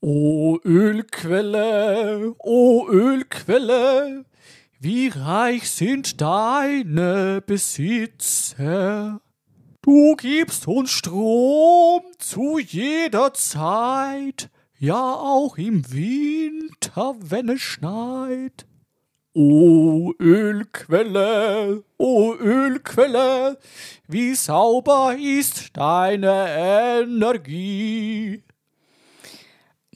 O Ölquelle, o Ölquelle, wie reich sind deine Besitzer. Du gibst uns Strom zu jeder Zeit, ja auch im Winter, wenn es schneit. O Ölquelle, o Ölquelle, wie sauber ist deine Energie.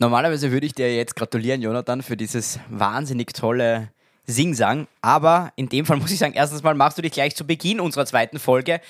Normalerweise würde ich dir jetzt gratulieren, Jonathan, für dieses wahnsinnig tolle Singsang. Aber in dem Fall muss ich sagen, erstens mal machst du dich gleich zu Beginn unserer zweiten Folge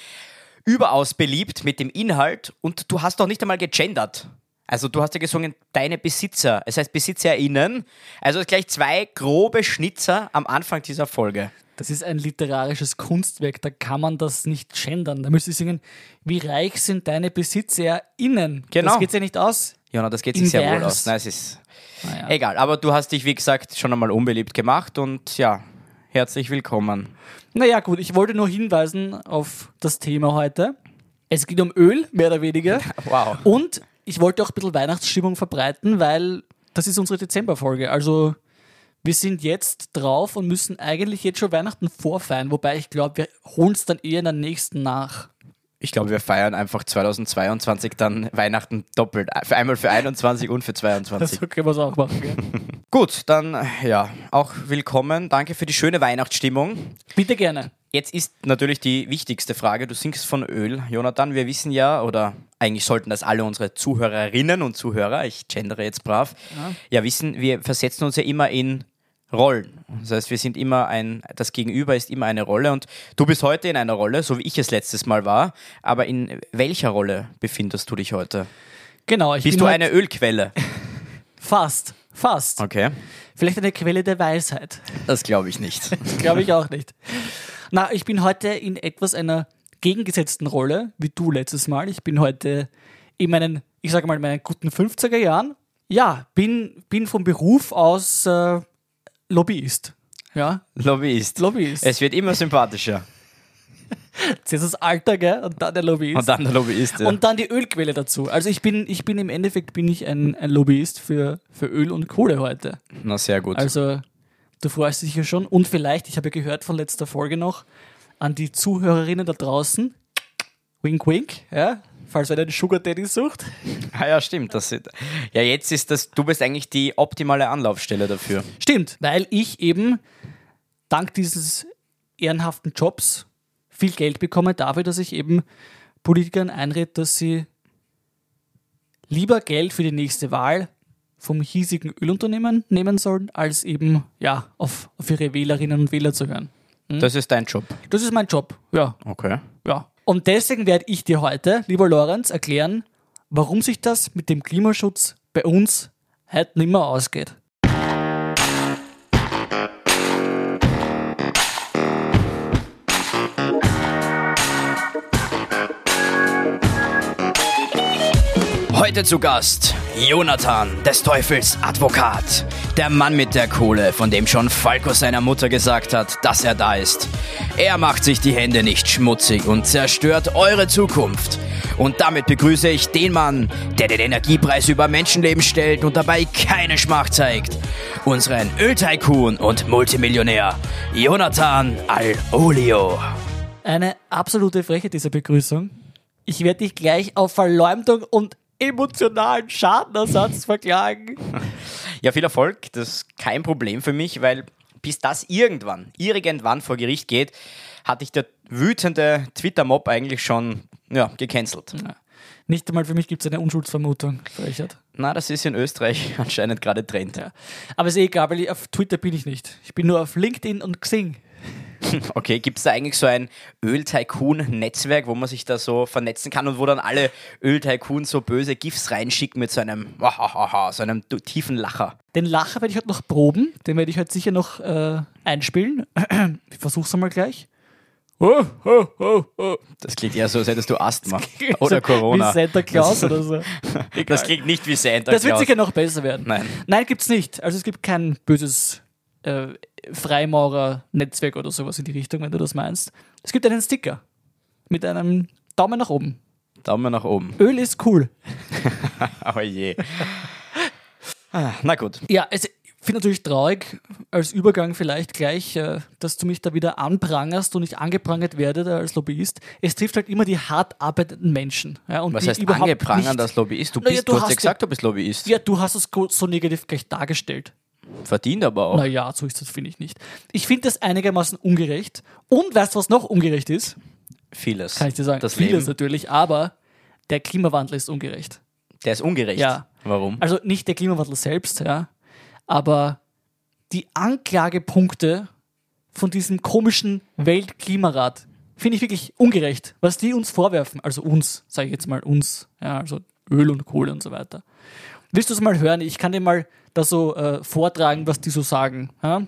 überaus beliebt mit dem Inhalt und du hast doch nicht einmal gegendert. Also du hast ja gesungen, deine Besitzer, es heißt BesitzerInnen. Also gleich zwei grobe Schnitzer am Anfang dieser Folge. Das ist ein literarisches Kunstwerk, da kann man das nicht gendern. Da müsste ich singen, wie reich sind deine BesitzerInnen. Genau. Das geht ja nicht aus. Jona, das geht sich sehr wohl Invers. aus. Nein, es ist Naja. egal. Aber du hast dich, wie gesagt, schon einmal unbeliebt gemacht und ja, herzlich willkommen. Naja, gut, ich wollte nur hinweisen auf das Thema heute. Es geht um Öl, mehr oder weniger. Wow. Und ich wollte auch ein bisschen Weihnachtsstimmung verbreiten, weil das ist unsere Dezemberfolge. Also wir sind jetzt drauf und müssen eigentlich jetzt schon Weihnachten vorfeiern, wobei ich glaube, wir holen es dann eher in der nächsten nach. Ich glaube, wir feiern einfach 2022 dann Weihnachten doppelt. Für einmal für 21 und für 22. So können wir es auch machen. Gell? Gut, dann ja, auch willkommen. Danke für die schöne Weihnachtsstimmung. Bitte gerne. Jetzt ist natürlich die wichtigste Frage. Du singst von Öl, Jonathan. Wir wissen ja, oder eigentlich sollten das alle unsere Zuhörerinnen und Zuhörer, ich gendere jetzt brav, ja, wissen, wir versetzen uns ja immer in Rollen. Das heißt, wir sind immer ein, das Gegenüber ist immer eine Rolle und du bist heute in einer Rolle, so wie ich es letztes Mal war. Aber in welcher Rolle befindest du dich heute? Genau, ich Bist bin du eine Ölquelle? Fast, fast. Okay. Vielleicht eine Quelle der Weisheit. Das glaube ich nicht. Glaube ich auch nicht. Na, ich bin heute in etwas einer gegengesetzten Rolle, wie du letztes Mal. Ich bin heute in meinen, ich sage mal, meinen guten 50er Jahren. Ja, bin, bin vom Beruf aus äh, Lobbyist. Ja, Lobbyist. Lobbyist. Es wird immer sympathischer. Zuerst das Alter, gell? Und dann der Lobbyist. Und dann der Lobbyist. Ja. Und dann die Ölquelle dazu. Also ich bin, ich bin im Endeffekt bin ich ein, ein Lobbyist für, für Öl und Kohle heute. Na, sehr gut. Also, du freust dich ja schon. Und vielleicht, ich habe ja gehört von letzter Folge noch, an die Zuhörerinnen da draußen, wink wink, ja, falls wer einen Sugar Daddy sucht. Ah ja, stimmt. Das ja, jetzt ist das, du bist eigentlich die optimale Anlaufstelle dafür. Stimmt, weil ich eben dank dieses ehrenhaften Jobs viel Geld bekomme dafür, dass ich eben Politikern einrede, dass sie lieber Geld für die nächste Wahl vom hiesigen Ölunternehmen nehmen sollen, als eben ja, auf, auf ihre Wählerinnen und Wähler zu hören. Das ist dein Job. Das ist mein Job, ja. Okay. Ja. Und deswegen werde ich dir heute, lieber Lorenz, erklären, warum sich das mit dem Klimaschutz bei uns heute nimmer ausgeht. Heute zu Gast Jonathan, des Teufels Advokat. Der Mann mit der Kohle, von dem schon Falco seiner Mutter gesagt hat, dass er da ist. Er macht sich die Hände nicht schmutzig und zerstört eure Zukunft. Und damit begrüße ich den Mann, der den Energiepreis über Menschenleben stellt und dabei keine Schmach zeigt. Unseren Öltycoon und Multimillionär Jonathan Al-Olio. Eine absolute Frechheit dieser Begrüßung. Ich werde dich gleich auf Verleumdung und emotionalen Schadenersatz verklagen. Ja, viel Erfolg. Das ist kein Problem für mich, weil bis das irgendwann, irgendwann vor Gericht geht, hatte ich der wütende Twitter-Mob eigentlich schon ja, gecancelt. Nicht einmal für mich gibt es eine Unschuldsvermutung, Frechheit. Na, das ist in Österreich anscheinend gerade Trend. Ja. Aber ist eh egal, weil auf Twitter bin ich nicht. Ich bin nur auf LinkedIn und Xing. Okay, gibt es da eigentlich so ein Öl-Tycoon-Netzwerk, wo man sich da so vernetzen kann und wo dann alle Öl-Tycoon so böse GIFs reinschicken mit so einem, so einem tiefen Lacher? Den Lacher werde ich heute noch proben. Den werde ich heute sicher noch äh, einspielen. Ich versuch's einmal gleich. Oh, oh, oh, oh. Das klingt eher so, als hättest du Asthma oder So Corona. Wie Santa Claus oder so. Das klingt nicht wie Santa Das wird Claus. sicher noch besser werden. Nein. Nein, gibt's nicht. Also es gibt kein böses äh, Freimaurer-Netzwerk oder sowas in die Richtung, wenn du das meinst. Es gibt einen Sticker mit einem Daumen nach oben. Daumen nach oben. Öl ist cool. Oh je. Ah, na gut. Ja, es, ich finde natürlich traurig, als Übergang vielleicht gleich, äh, dass du mich da wieder anprangerst und ich angeprangert werde als Lobbyist. Es trifft halt immer die hart arbeitenden Menschen. Ja, und Was heißt überhaupt angeprangert als Lobbyist? Du, bist, du du hast ja gesagt, du bist Lobbyist. Ja, du hast es so negativ gleich dargestellt. Verdient aber auch. Naja, so ist das, finde ich nicht. Ich finde das einigermaßen ungerecht. Und weißt du, was noch ungerecht ist? Vieles. Kann ich dir sagen. Das Vieles Leben, natürlich, aber der Klimawandel ist ungerecht. der ist ungerecht. Ja. Warum? Also nicht der Klimawandel selbst, ja, aber die Anklagepunkte von diesem komischen Weltklimarat finde ich wirklich ungerecht, was die uns vorwerfen, also uns, sage ich jetzt mal uns, ja, also Öl und Kohle und so weiter. Willst du es mal hören? Ich kann dir mal da so äh, vortragen, was die so sagen. Ja,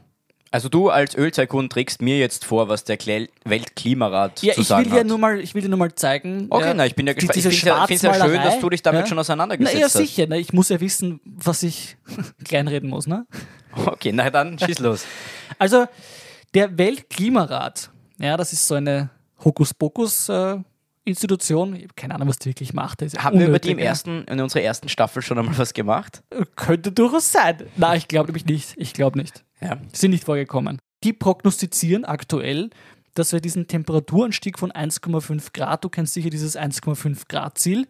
Also du als Öltycoon trägst mir jetzt vor, was der Kle Weltklimarat ja zu ich sagen will dir hat. nur mal, ich will dir nur mal zeigen. Okay, ja, na, ich bin ja gespannt. Ich finde es ja, ja schön, dass du dich damit Schwarzmalerei, schon Na auseinandergesetzt ja, hast. sicher. Ne? Ich muss ja wissen, was ich kleinreden muss. Ne? Okay, na dann schieß los. Also der Weltklimarat, ja, das ist so eine Hokuspokus-Institution. ich habe keine Ahnung, was die wirklich macht. Haben wir über die im ersten, in unserer ersten Staffel schon einmal was gemacht? Könnte durchaus sein. Nein, ich glaube nämlich nicht. Ich glaube nicht. Ja. Sind nicht vorgekommen. Die prognostizieren aktuell, dass wir diesen Temperaturanstieg von 1,5 Grad, du kennst sicher dieses 1,5 Grad Ziel,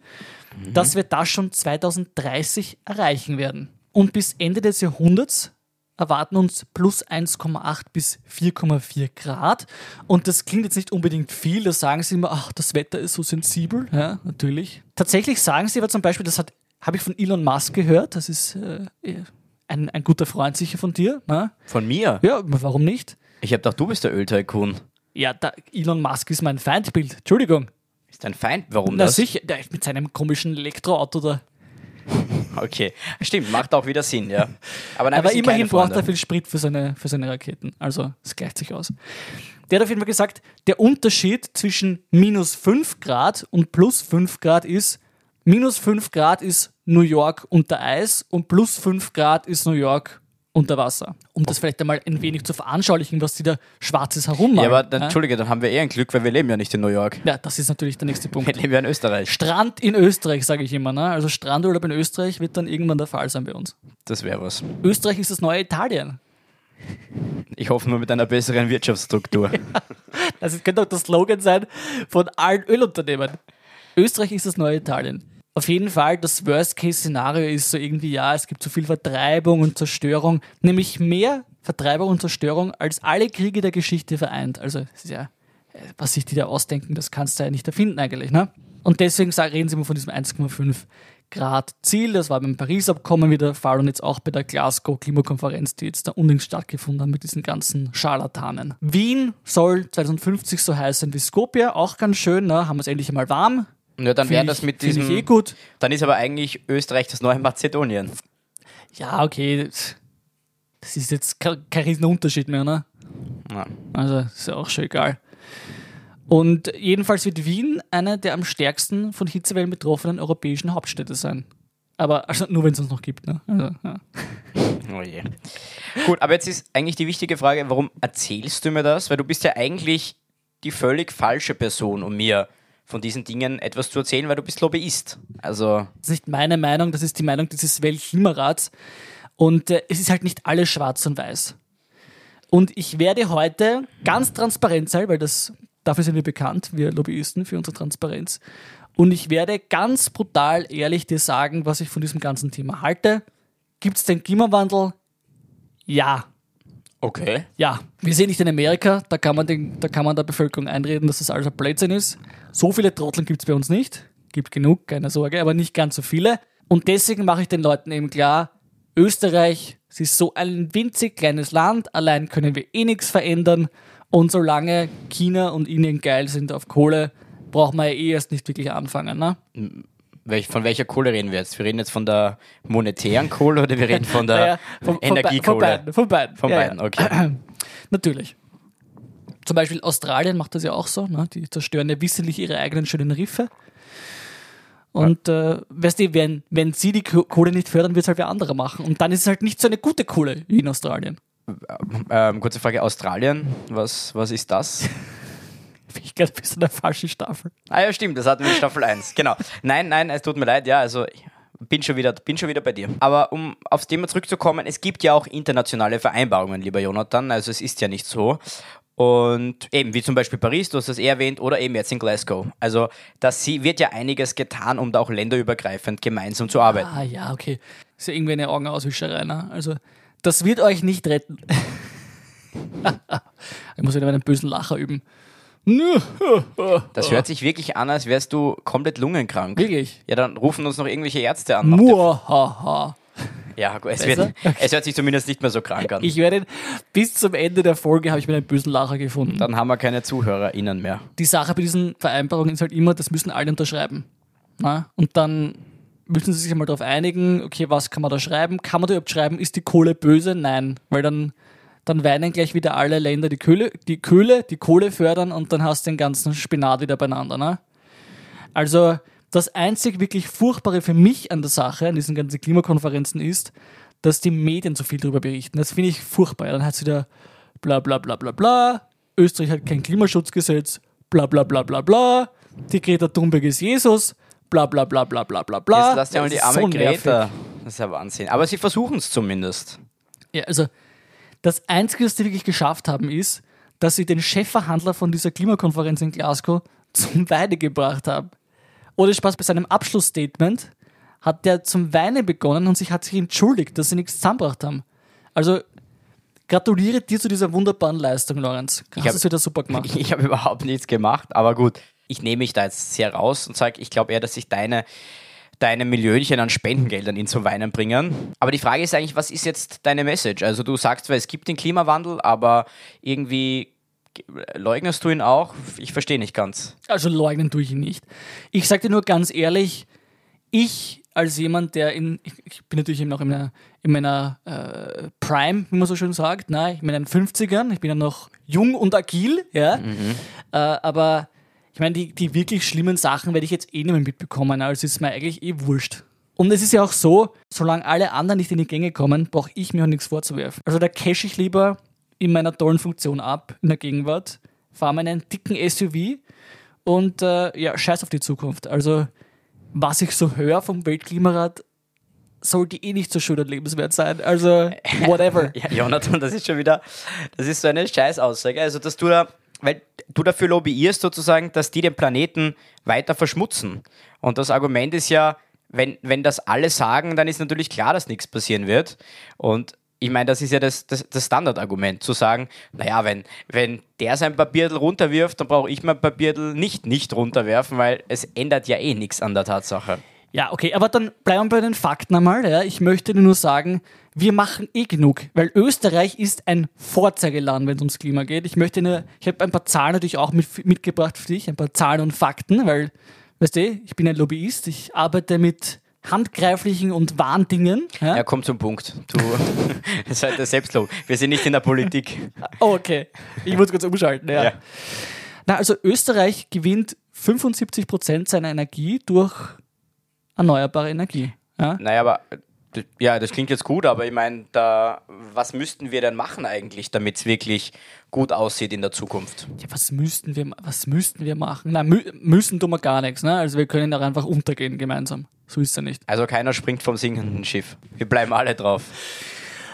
dass wir das schon 2030 erreichen werden. Und bis Ende des Jahrhunderts erwarten uns plus 1,8 bis 4,4 Grad. Und das klingt jetzt nicht unbedingt viel, da sagen sie immer, ach, das Wetter ist so sensibel. Ja, natürlich. Tatsächlich sagen sie aber zum Beispiel, das hat- habe ich von Elon Musk gehört, das ist äh, ein, ein guter Freund sicher von dir. Ne? Von mir? Ja, warum nicht? Ich habe gedacht, du bist der Öltycoon. Ja, da, Elon Musk ist mein Feindbild. Entschuldigung. Ist dein Feind? Warum Na das? sicher, der mit seinem komischen Elektroauto da. Okay, stimmt, macht auch wieder Sinn, ja. Aber, nein, Aber immerhin braucht er viel Sprit für seine, für seine Raketen. Also, es gleicht sich aus. Der hat auf jeden Fall gesagt, der Unterschied zwischen minus 5 Grad und plus 5 Grad ist, minus 5 Grad ist New York unter Eis und plus 5 Grad ist New York unter Wasser. Um das vielleicht einmal ein wenig zu veranschaulichen, was die da Schwarzes herummachen. Ja, aber dann, ja? Entschuldige, dann haben wir eher ein Glück, weil wir leben ja nicht in New York. ja, das ist natürlich der nächste Punkt. Wir leben ja in Österreich. Strand in Österreich, sage ich immer. Ne? Also Strandurlaub in Österreich wird dann irgendwann der Fall sein bei uns. Das wäre was. Österreich ist das neue Italien. Ich hoffe nur mit einer besseren Wirtschaftsstruktur. Also es könnte auch der Slogan sein von allen Ölunternehmen. Österreich ist das neue Italien. Auf jeden Fall, das Worst-Case-Szenario ist so irgendwie, ja, es gibt so viel Vertreibung und Zerstörung, nämlich mehr Vertreibung und Zerstörung als alle Kriege der Geschichte vereint. Also, ja, äh, was sich die da ausdenken, das kannst du ja nicht erfinden eigentlich, ne? Und deswegen reden sie immer von diesem 1,5 Grad Ziel. Das war beim Paris-Abkommen wieder der Fall und jetzt auch bei der Glasgow-Klimakonferenz, die jetzt da unlängst stattgefunden hat mit diesen ganzen Scharlatanen. Wien soll 2050 so heiß sein wie Skopje, auch ganz schön, ne? haben wir es endlich einmal warm. Ja, dann wäre das mit diesem. Ich eh gut. Dann ist aber eigentlich Österreich das neue Mazedonien. Ja, okay. Das ist jetzt kein, kein Riesenunterschied mehr, ne? Ja. Also ist ja auch schon egal. Und jedenfalls wird Wien eine der am stärksten von Hitzewellen betroffenen europäischen Hauptstädte sein. Aber also nur wenn es uns noch gibt. Ne? Also, ja. Oh je. Gut, aber jetzt ist eigentlich die wichtige Frage, warum erzählst du mir das? Weil du bist ja eigentlich die völlig falsche Person, um mir von diesen Dingen etwas zu erzählen, weil du bist Lobbyist. Also, Das ist nicht meine Meinung, das ist die Meinung dieses Weltklimarats. Und äh, es ist halt nicht alles schwarz und weiß. Und ich werde heute ganz transparent sein, weil das dafür sind wir bekannt, wir Lobbyisten, für unsere Transparenz. Und ich werde ganz brutal ehrlich dir sagen, was ich von diesem ganzen Thema halte. Gibt es den Klimawandel? Ja. Okay. Ja, wir sehen nicht in Amerika, da kann man, den, da kann man der Bevölkerung einreden, dass das alles ein Blödsinn ist. So viele Trotteln gibt es bei uns nicht. Gibt genug, keine Sorge, aber nicht ganz so viele. Und deswegen mache ich den Leuten eben klar, Österreich, es ist so ein winzig kleines Land, allein können wir eh nichts verändern. Und solange China und Indien geil sind auf Kohle, brauchen wir ja eh erst nicht wirklich anfangen. Ne? Welch, von welcher Kohle reden wir jetzt? Wir reden jetzt von der monetären Kohle oder wir reden von der Naja, von, Energiekohle? Von beiden. Von beiden, Von Ja, beiden, ja. okay. Natürlich. Zum Beispiel Australien macht das ja auch so. Ne? Die zerstören ja wissentlich ihre eigenen schönen Riffe. Und äh, weißt du, wenn, wenn sie die Ko- Kohle nicht fördern, wird es halt wer anderer machen. Und dann ist es halt nicht so eine gute Kohle wie in Australien. Ähm, kurze Frage, Australien, was, was ist das? Ich glaube, bist in der falschen Staffel. Ah ja, stimmt, das hatten wir in Staffel 1. Genau. Nein, nein, es tut mir leid, ja, also bin schon, wieder, bin schon wieder bei dir. Aber um aufs Thema zurückzukommen, es gibt ja auch internationale Vereinbarungen, lieber Jonathan. Also es ist ja nicht so. Und eben, wie zum Beispiel Paris, du hast das eh erwähnt, oder eben jetzt in Glasgow. Also da wird ja einiges getan, um da auch länderübergreifend gemeinsam zu arbeiten. Ah ja, okay. Ist ja irgendwie eine Augenauswischerei. Ne? Also das wird euch nicht retten. ich muss wieder einen bösen Lacher üben. Das hört sich wirklich an, als wärst du komplett lungenkrank. Wirklich? Ja, dann rufen uns noch irgendwelche Ärzte an. Muahaha. Ja, es, wird, es, hört sich zumindest nicht mehr so krank an. Ich werde bis zum Ende der Folge habe ich mir einen bösen Lacher gefunden. Dann haben wir keine ZuhörerInnen mehr. Die Sache bei diesen Vereinbarungen ist halt immer, das müssen alle unterschreiben. Na? Und dann müssen sie sich einmal darauf einigen, okay, was kann man da schreiben? Kann man da überhaupt schreiben, ist die Kohle böse? Nein, weil dann, dann weinen gleich wieder alle Länder die Kohle, die Kohle, die Kohle fördern und dann hast du den ganzen Spinat wieder beieinander. Ne? Also das einzig wirklich Furchtbare für mich an der Sache, an diesen ganzen Klimakonferenzen ist, dass die Medien so viel darüber berichten. Das finde ich furchtbar. Dann hat sie da bla bla bla bla bla, Österreich hat kein Klimaschutzgesetz, bla bla bla bla bla, die Greta Thunberg ist Jesus, bla bla bla bla bla bla bla. Jetzt lass ja mal die arme so Greta. Das ist ja Wahnsinn. Aber sie versuchen es zumindest. Ja, also das Einzige, was sie wirklich geschafft haben, ist, dass sie den Chefverhandler von dieser Klimakonferenz in Glasgow zum Weide gebracht haben. Oder Spaß bei seinem Abschlussstatement hat der zum Weinen begonnen und sich hat sich entschuldigt, dass sie nichts zusammengebracht haben. Also gratuliere dir zu dieser wunderbaren Leistung, Lorenz. Hast es wieder super gemacht. Ich, ich habe überhaupt nichts gemacht, aber gut, ich nehme mich da jetzt sehr raus und sage, ich glaube eher, dass sich deine deine Millionchen an Spendengeldern ihn zum Weinen bringen. Aber die Frage ist eigentlich, was ist jetzt deine Message? Also du sagst zwar, es gibt den Klimawandel, aber irgendwie leugnest du ihn auch? Ich verstehe nicht ganz. Also leugnen tue ich ihn nicht. Ich sage dir nur ganz ehrlich, ich als jemand, der in, ich, bin natürlich eben noch in meiner, in meiner äh, Prime, wie man so schön sagt, ne? ich bin in den 50ern, ich bin ja noch jung und agil, ja, mhm. äh, aber ich meine, die, die wirklich schlimmen Sachen werde ich jetzt eh nicht mehr mitbekommen, also ist mir eigentlich eh wurscht. Und es ist ja auch so, solange alle anderen nicht in die Gänge kommen, brauche ich mir auch nichts vorzuwerfen. Also da cash ich lieber in meiner tollen Funktion ab, in der Gegenwart, fahre meinen dicken SUV und äh, ja, scheiß auf die Zukunft. Also, was ich so höre vom Weltklimarat, sollte eh nicht so schön und lebenswert sein. Also, whatever. ja, Jonathan, das ist schon wieder, das ist so eine Scheißaussage. Also, dass du da, weil du dafür lobbyierst sozusagen, dass die den Planeten weiter verschmutzen. Und das Argument ist ja, wenn, wenn das alle sagen, dann ist natürlich klar, dass nichts passieren wird. Und ich meine, das ist ja das, das, das Standardargument, zu sagen, naja, wenn, wenn der sein Papiertel runterwirft, dann brauche ich mein Papiertel nicht nicht runterwerfen, weil es ändert ja eh nichts an der Tatsache. Ja, okay, aber dann bleiben wir bei den Fakten einmal. Ja. Ich möchte nur sagen, wir machen eh genug, weil Österreich ist ein Vorzeigeland, wenn es ums Klima geht. Ich möchte nur, ich habe ein paar Zahlen natürlich auch mit, mitgebracht für dich, ein paar Zahlen und Fakten, weil, weißt du, ich bin ein Lobbyist, ich arbeite mit handgreiflichen und wahren Dingen. Ja, ja komm zum Punkt. Du seid der Selbstlob. Wir sind nicht in der Politik. Oh, okay. Ich muss kurz umschalten. Ja. ja. Na, also Österreich gewinnt 75 Prozent seiner Energie durch erneuerbare Energie. Ja? Naja, aber ja, das klingt jetzt gut, aber ich meine, da, was müssten wir denn machen eigentlich, damit es wirklich gut aussieht in der Zukunft? Ja, was müssten wir, was müssten wir machen? Nein, mü müssen tun wir gar nichts. Ne? Also wir können auch einfach untergehen gemeinsam. So ist es ja nicht. Also keiner springt vom sinkenden Schiff. Wir bleiben alle drauf.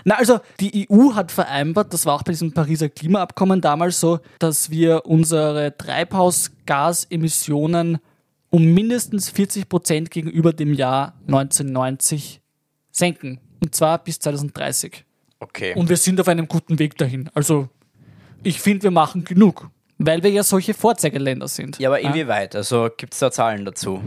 Na, also die EU hat vereinbart, das war auch bei diesem Pariser Klimaabkommen damals so, dass wir unsere Treibhausgasemissionen um mindestens 40 Prozent gegenüber dem Jahr 1990 senken. Und zwar bis 2030. Okay. Und wir sind auf einem guten Weg dahin. Also, ich finde, wir machen genug, weil wir ja solche Vorzeigeländer sind. Ja, aber inwieweit? Also, gibt es da Zahlen dazu?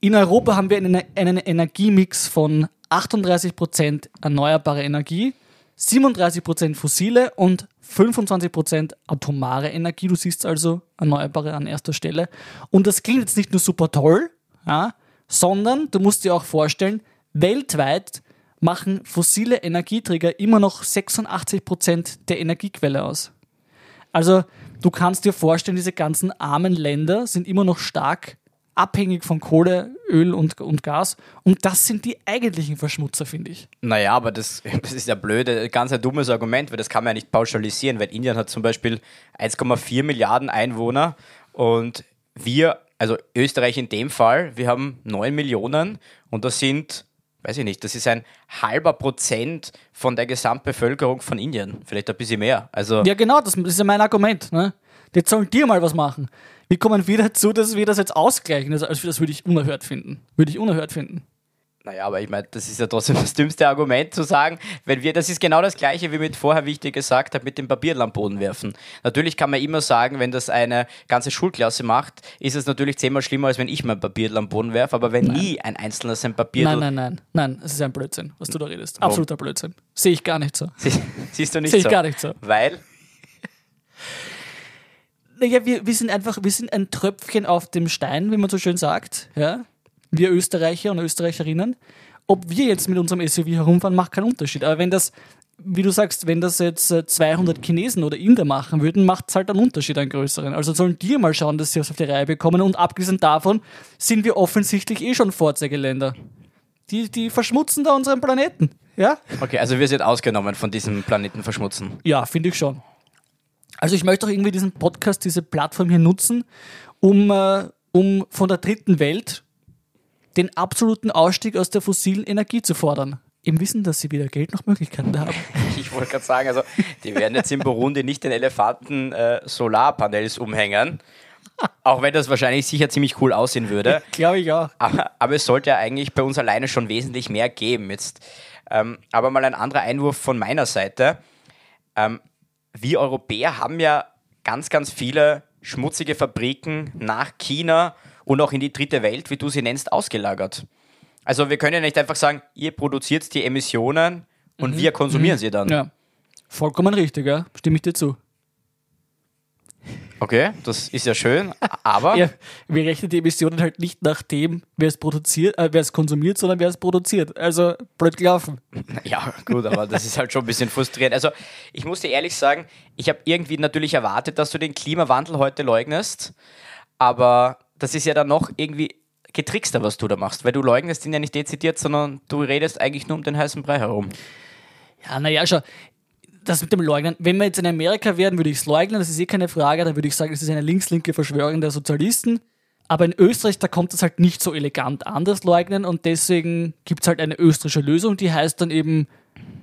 In Europa haben wir einen, einen Energiemix von 38% erneuerbare Energie, 37% fossile und 25% atomare Energie. Du siehst also erneuerbare an erster Stelle. Und das klingt jetzt nicht nur super toll, ja, sondern du musst dir auch vorstellen, weltweit machen fossile Energieträger immer noch 86 Prozent der Energiequelle aus. Also du kannst dir vorstellen, diese ganzen armen Länder sind immer noch stark abhängig von Kohle, Öl und, und Gas. Und das sind die eigentlichen Verschmutzer, finde ich. Naja, aber das, das ist ja blöd, ganz ein dummes Argument, weil das kann man ja nicht pauschalisieren, weil Indien hat zum Beispiel 1,4 Milliarden Einwohner und wir, also Österreich in dem Fall, wir haben 9 Millionen und das sind weiß ich nicht, das ist ein halber Prozent von der Gesamtbevölkerung von Indien. Vielleicht ein bisschen mehr. Also, Ja, genau, das, ist ja mein Argument. Ne? Jetzt sollen die mal was machen. Wie kommen wir dazu, dass wir das jetzt ausgleichen? Also, also das würde ich unerhört finden. Würde ich unerhört finden. Naja, aber ich meine, das ist ja trotzdem das dümmste Argument zu sagen, wenn wir, das ist genau das gleiche wie mit vorher, wie ich dir gesagt habe, mit dem Papierl am Boden werfen. Natürlich kann man immer sagen, wenn das eine ganze Schulklasse macht, ist es natürlich zehnmal schlimmer, als wenn ich mein Papierl am Boden werfe, aber wenn nie ein Einzelner sein Papier Nein, nein, nein. Nein, es ist ein Blödsinn, was du da redest. Absoluter Blödsinn. Sehe ich gar nicht so. Sie, siehst du nicht Sehe ich so? gar nicht so. Weil, Naja, wir, wir sind einfach, wir sind ein Tröpfchen auf dem Stein, wie man so schön sagt. Ja? Wir Österreicher und Österreicherinnen. Ob wir jetzt mit unserem SUV herumfahren, macht keinen Unterschied. Aber wenn das, wie du sagst, wenn das jetzt äh, 200 Chinesen oder Inder machen würden, macht es halt einen Unterschied, einen größeren. Also sollen die mal schauen, dass sie was auf die Reihe bekommen. Und abgesehen davon sind wir offensichtlich eh schon Vorzeigeländer. Die, die verschmutzen da unseren Planeten. Ja? okay, also wir sind ausgenommen von diesem Planeten verschmutzen. Ja, finde ich schon. Also ich möchte auch irgendwie diesen Podcast, diese Plattform hier nutzen, um, äh, um von der dritten Welt den absoluten Ausstieg aus der fossilen Energie zu fordern. Im Wissen, dass sie weder Geld noch Möglichkeiten haben. Ich wollte gerade sagen, also die werden jetzt in Burundi nicht den Elefanten äh, Solarpanels umhängen. Auch wenn das wahrscheinlich sicher ziemlich cool aussehen würde. Glaube ich auch. Aber, aber es sollte ja eigentlich bei uns alleine schon wesentlich mehr geben. Jetzt, ähm, aber mal ein anderer Einwurf von meiner Seite. Ähm, wir Europäer haben ja ganz, ganz viele schmutzige Fabriken nach China und auch in die dritte Welt, wie du sie nennst, ausgelagert. Also wir können ja nicht einfach sagen, ihr produziert die Emissionen und wir konsumieren sie dann. Ja. Vollkommen richtig, ja. Stimme ich dir zu. Okay, das ist ja schön, aber Ja, wir rechnen die Emissionen halt nicht nach dem, wer es produziert, äh, wer es konsumiert, sondern wer es produziert. Also blöd gelaufen. Ja, gut, aber das ist halt schon ein bisschen frustrierend. Also, ich muss dir ehrlich sagen, ich habe irgendwie natürlich erwartet, dass du den Klimawandel heute leugnest, aber das ist ja dann noch irgendwie getrickster, was du da machst, weil du leugnest ihn ja nicht dezidiert, sondern du redest eigentlich nur um den heißen Brei herum. Ja, naja, schau, das mit dem Leugnen, wenn wir jetzt in Amerika wären, würde ich es leugnen, das ist eh keine Frage, dann würde ich sagen, es ist eine links-linke Verschwörung der Sozialisten. Aber in Österreich, da kommt es halt nicht so elegant an, das Leugnen, und deswegen gibt es halt eine österreichische Lösung, die heißt dann eben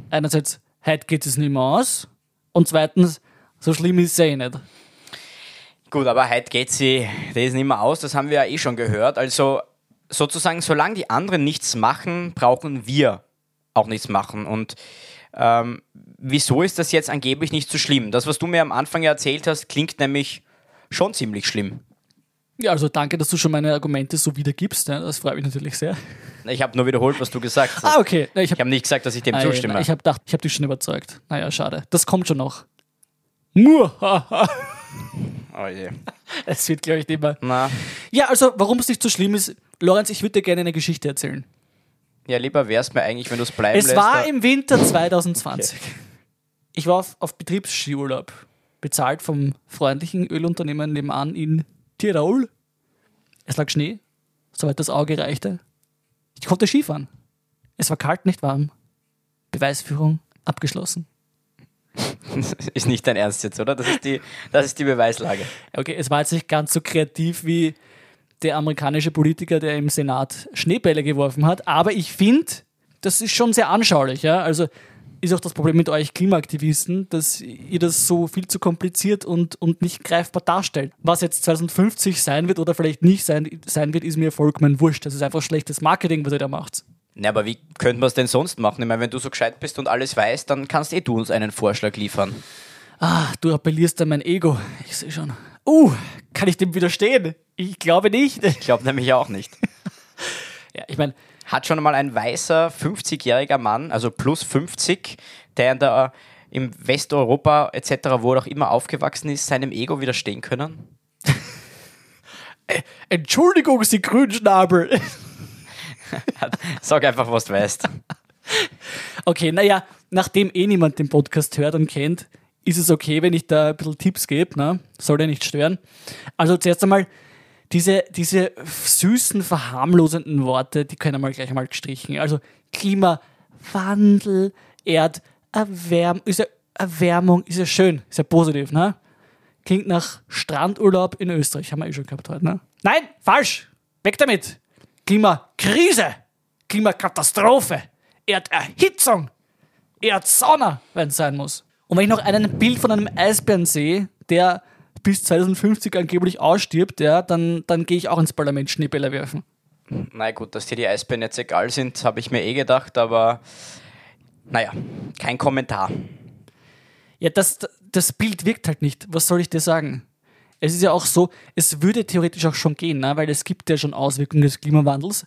einerseits, heute geht es nicht mehr aus, und zweitens, so schlimm ist es eh nicht. Gut, aber heute geht sie das nicht mehr aus, das haben wir ja eh schon gehört. Also sozusagen, solange die anderen nichts machen, brauchen wir auch nichts machen. Und ähm, wieso ist das jetzt angeblich nicht so schlimm? Das, was du mir am Anfang erzählt hast, klingt nämlich schon ziemlich schlimm. Ja, also danke, dass du schon meine Argumente so wiedergibst, ja, das freut mich natürlich sehr. Ich habe nur wiederholt, was du gesagt hast. Ah, okay. Ich habe habe nicht gesagt, dass ich dem Ei, zustimme. na, Ich habe gedacht, ich habe dich schon überzeugt. Naja, schade. Das kommt schon noch. Muahaha. oh je. Es wird, glaube ich, nicht mehr. Na, Ja, also, warum es nicht so schlimm ist, Lorenz, ich würde dir gerne eine Geschichte erzählen. ja, lieber wär's mir eigentlich, wenn du es bleiben Es lässt. war da- im Winter 2020. Ich war auf, auf Betriebsskiurlaub, bezahlt vom freundlichen Ölunternehmen nebenan in Tirol. Es lag Schnee, soweit das Auge reichte. Ich konnte Skifahren. Es war kalt, nicht warm. Beweisführung abgeschlossen. ist nicht dein Ernst jetzt, oder? Das ist die, das ist die Beweislage. Okay, es war jetzt nicht ganz so kreativ wie der amerikanische Politiker, der im Senat Schneebälle geworfen hat, aber ich finde, das ist schon sehr anschaulich. Ja? Also ist auch das Problem mit euch Klimaaktivisten, dass ihr das so viel zu kompliziert und, und nicht greifbar darstellt. Was jetzt 2050 sein wird oder vielleicht nicht sein, sein wird, ist mir vollkommen wurscht. Das ist einfach schlechtes Marketing, was ihr da macht. Na, aber wie könnte man es denn sonst machen? Ich meine, wenn du so gescheit bist und alles weißt, dann kannst eh du uns einen Vorschlag liefern. Ah, du appellierst an mein Ego. Ich sehe schon. Uh, kann ich dem widerstehen? Ich glaube nicht. Ich glaube nämlich auch nicht. Ja, ich meine, Hat schon mal ein weißer 50-jähriger Mann, also plus 50, der in der, im Westeuropa etc., wo er auch immer aufgewachsen ist, seinem Ego widerstehen können? Entschuldigung, Sie Grünschnabel. Sag einfach, was du weißt. Okay, naja, nachdem eh niemand den Podcast hört und kennt, ist es okay, wenn ich da ein bisschen Tipps gebe, ne? Soll ja nicht stören. Also zuerst einmal, diese, diese süßen, verharmlosenden Worte, die können mal gleich einmal gestrichen. Also Klimawandel, Erderwärmung, ist ja, Erwärmung ist ja schön, ist ja positiv, ne? Klingt nach Strandurlaub in Österreich, haben wir eh schon gehabt heute, ne? Nein, falsch! Weg damit! Klimakrise! Klimakatastrophe, Erderhitzung, Erdsauna, wenn es sein muss. Und wenn ich noch ein Bild von einem Eisbären sehe, der bis 2050 angeblich ausstirbt, ja, dann, dann gehe ich auch ins Parlament Schneebälle werfen. Na gut, dass dir die Eisbären jetzt egal sind, habe ich mir eh gedacht, aber naja, kein Kommentar. Ja, das, das Bild wirkt halt nicht. Was soll ich dir sagen? Es ist ja auch so, es würde theoretisch auch schon gehen, ne? weil es gibt ja schon Auswirkungen des Klimawandels.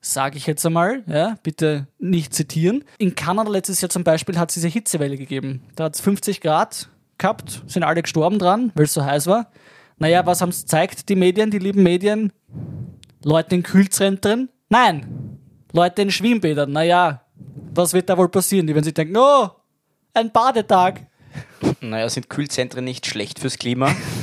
Sage ich jetzt einmal, ja, bitte nicht zitieren. In Kanada letztes Jahr zum Beispiel hat es diese Hitzewelle gegeben. Da hat es 50 Grad gehabt, sind alle gestorben dran, weil es so heiß war. Naja, was haben es gezeigt, die Medien, die lieben Medien? Leute in Kühlzentren? Nein. Leute in Schwimmbädern? Naja, was wird da wohl passieren? Die werden sich denken, oh, ein Badetag. Naja, sind Kühlzentren nicht schlecht fürs Klima?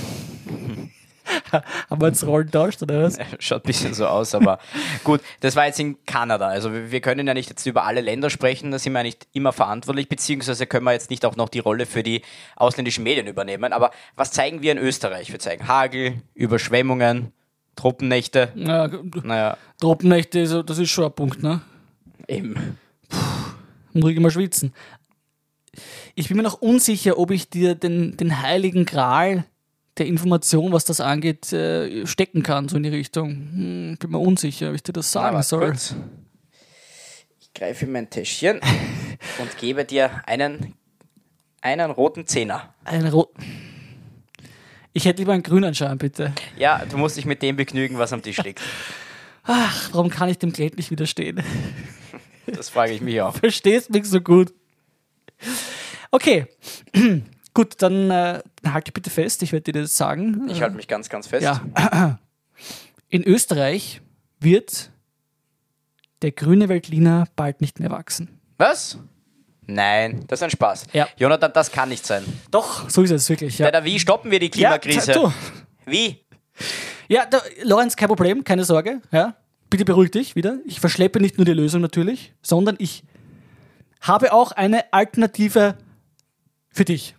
Haben wir jetzt Rollen tauscht, oder was? Schaut ein bisschen so aus, aber gut, das war jetzt in Kanada. Also wir können ja nicht jetzt über alle Länder sprechen, da sind wir ja nicht immer verantwortlich, beziehungsweise können wir jetzt nicht auch noch die Rolle für die ausländischen Medien übernehmen. Aber was zeigen wir in Österreich? Wir zeigen Hagel, Überschwemmungen, Truppennächte. Ja, Naja, Tropennächte, so, das ist schon ein Punkt, ne? eben. Und ruhig mal schwitzen. Ich bin mir noch unsicher, ob ich dir den, den heiligen Gral der Information, was das angeht, äh, stecken kann, so in die Richtung. Hm, bin mir unsicher, ob ich dir das sagen soll. kurz. Ich greife in mein Täschchen und gebe dir einen, einen roten Zehner. Ein Rot. Ich hätte lieber einen grünen Schein, bitte. Ja, du musst dich mit dem begnügen, was am Tisch liegt. Ach, warum kann ich dem Geld nicht widerstehen? Das frage ich mich auch. Verstehst mich so gut. Okay. Gut, dann äh, halte bitte fest, ich werde dir das sagen. Ich halte mich ganz, ganz fest. Ja. In Österreich wird der grüne Veltliner bald nicht mehr wachsen. Was? Nein, das ist ein Spaß. Ja. Jonathan, das kann nicht sein. Doch, so ist es wirklich. Ja, Alter, wie stoppen wir die Klimakrise? Ja, du. wie? ja da, Lorenz, kein Problem, keine Sorge. Ja. Bitte beruhig dich wieder. Ich verschleppe nicht nur die Lösung natürlich, sondern ich habe auch eine Alternative für dich,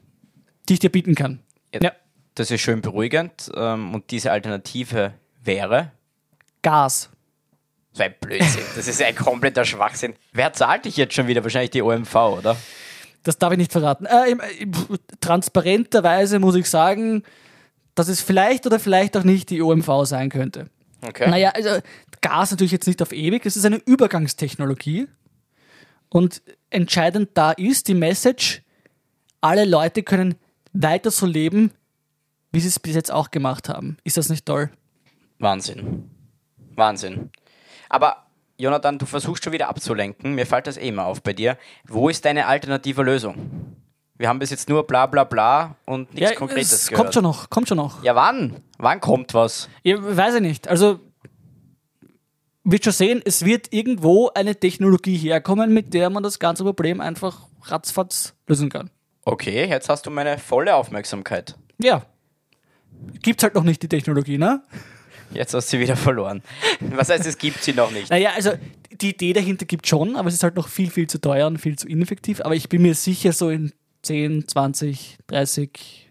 die ich dir bieten kann. Ja. Das ist schön beruhigend. ähm, Und diese Alternative wäre. Gas. So ein Blödsinn. Das ist ein kompletter Schwachsinn. Wer zahlt dich jetzt schon wieder? Wahrscheinlich die OMV, oder? Das darf ich nicht verraten. Äh, im- transparenterweise muss ich sagen, dass es vielleicht oder vielleicht auch nicht die OMV sein könnte. Okay. Naja, also Gas natürlich jetzt nicht auf ewig, es ist eine Übergangstechnologie. Und entscheidend da ist die Message, alle Leute können weiter so leben, wie sie es bis jetzt auch gemacht haben. Ist das nicht toll? Wahnsinn. Wahnsinn. Aber, Jonathan, du versuchst schon wieder abzulenken. Mir fällt das eh immer auf bei dir. Wo ist deine alternative Lösung? Wir haben bis jetzt nur bla bla bla und nichts Konkretes es gehört. kommt schon noch, kommt schon noch. Ja, wann? Wann kommt was? Ja, weiß ich nicht. Also, wird schon sehen, es wird irgendwo eine Technologie herkommen, mit der man das ganze Problem einfach ratzfatz lösen kann. Okay, jetzt hast du meine volle Aufmerksamkeit. Ja. Gibt's halt noch nicht die Technologie, ne? Jetzt hast du sie wieder verloren. Was heißt, es gibt sie noch nicht? Naja, also die Idee dahinter gibt schon, aber es ist halt noch viel, viel zu teuer und viel zu ineffektiv. Aber ich bin mir sicher, so in 10, 20, 30,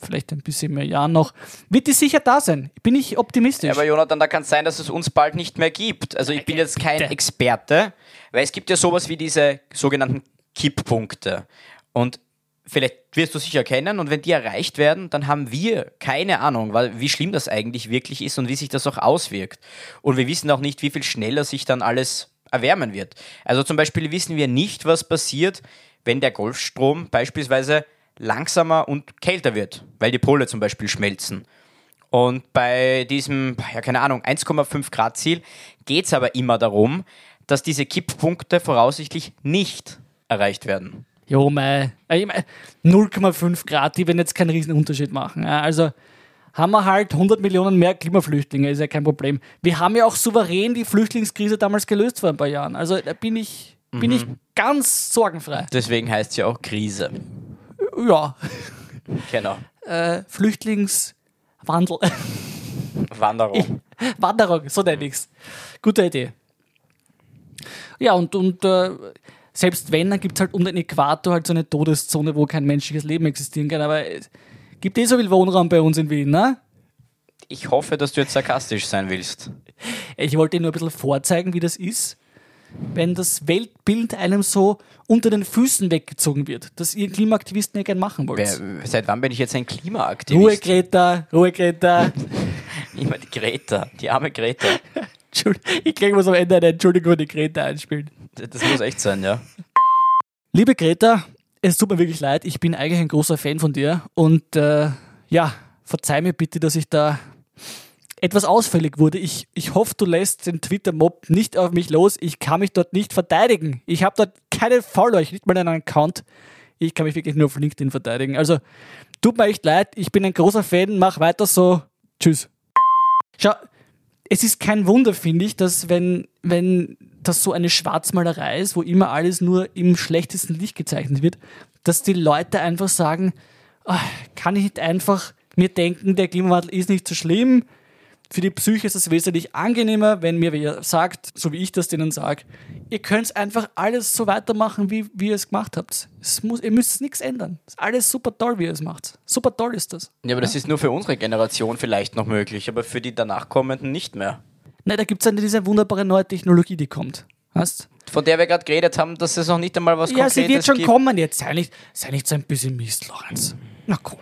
vielleicht ein bisschen mehr Jahren noch, wird die sicher da sein. Bin ich optimistisch. Aber Jonathan, da kann es sein, dass es uns bald nicht mehr gibt. Also ich bin jetzt kein. Experte, weil es gibt ja sowas wie diese sogenannten Kipppunkte. Und vielleicht wirst du sicher kennen und wenn die erreicht werden, dann haben wir keine Ahnung, weil, wie schlimm das eigentlich wirklich ist und wie sich das auch auswirkt. Und wir wissen auch nicht, wie viel schneller sich dann alles erwärmen wird. Also zum Beispiel wissen wir nicht, was passiert, wenn der Golfstrom beispielsweise langsamer und kälter wird, weil die Pole zum Beispiel schmelzen. Und bei diesem, ja keine Ahnung, 1,5 Grad Ziel geht es aber immer darum, dass diese Kipppunkte voraussichtlich nicht erreicht werden. Jo, mei. Äh, ich mein, 0,5 Grad, die werden jetzt keinen riesen Unterschied machen. Also haben wir halt 100 Millionen mehr Klimaflüchtlinge, ist ja kein Problem. Wir haben ja auch souverän die Flüchtlingskrise damals gelöst vor ein paar Jahren. Also da bin ich, bin ich ganz sorgenfrei. Deswegen heißt es ja auch Krise. Ja, Genau. äh, Flüchtlingswandel. Wanderung. Wanderung, so nenne ich's. Gute Idee. Ja, und, und äh, selbst wenn, dann gibt es halt um den Äquator halt so eine Todeszone, wo kein menschliches Leben existieren kann. Aber es gibt eh so viel Wohnraum bei uns in Wien, ne? Ich hoffe, dass du jetzt sarkastisch sein willst. Ich wollte nur ein bisschen vorzeigen, wie das ist, wenn das Weltbild einem so unter den Füßen weggezogen wird, dass ihr Klimaaktivisten ja gern machen wollt. Wer, seit wann bin ich jetzt ein Klimaaktivist? Ruhe, Greta, Ruhe, Greta. Immer die Greta, die arme Greta. ich kriege was am Ende eine Entschuldigung für die Greta einspielen. Das muss echt sein, ja. Liebe Greta, es tut mir wirklich leid, ich bin eigentlich ein großer Fan von dir und äh, ja, verzeih mir bitte, dass ich da etwas ausfällig wurde. Ich, ich hoffe, du lässt den Twitter-Mob nicht auf mich los. Ich kann mich dort nicht verteidigen. Ich habe dort keine Follower, nicht mal einen Account. Ich kann mich wirklich nur auf LinkedIn verteidigen. Also, tut mir echt leid. Ich bin ein großer Fan. Mach weiter so. Tschüss. Schau, es ist kein Wunder, finde ich, dass wenn, wenn das so eine Schwarzmalerei ist, wo immer alles nur im schlechtesten Licht gezeichnet wird, dass die Leute einfach sagen, oh, kann ich nicht einfach mir denken, der Klimawandel ist nicht so schlimm, für die Psyche ist es wesentlich angenehmer, wenn mir wer sagt, so wie ich das denen sage, ihr könnt einfach alles so weitermachen, wie, wie ihr es gemacht habt. Es muss, ihr müsst nichts ändern. Es ist alles super toll, wie ihr es macht. Super toll ist das. Ja, aber das ist nur für unsere Generation vielleicht noch möglich, aber für die danach kommenden nicht mehr. Nein, da gibt es diese wunderbare neue Technologie, die kommt. Weißt? Von der wir gerade geredet haben, dass es noch nicht einmal was Ja, sie wird schon gibt. kommen jetzt. Sei nicht, sei nicht so ein Pessimist, Lorenz. Na komm.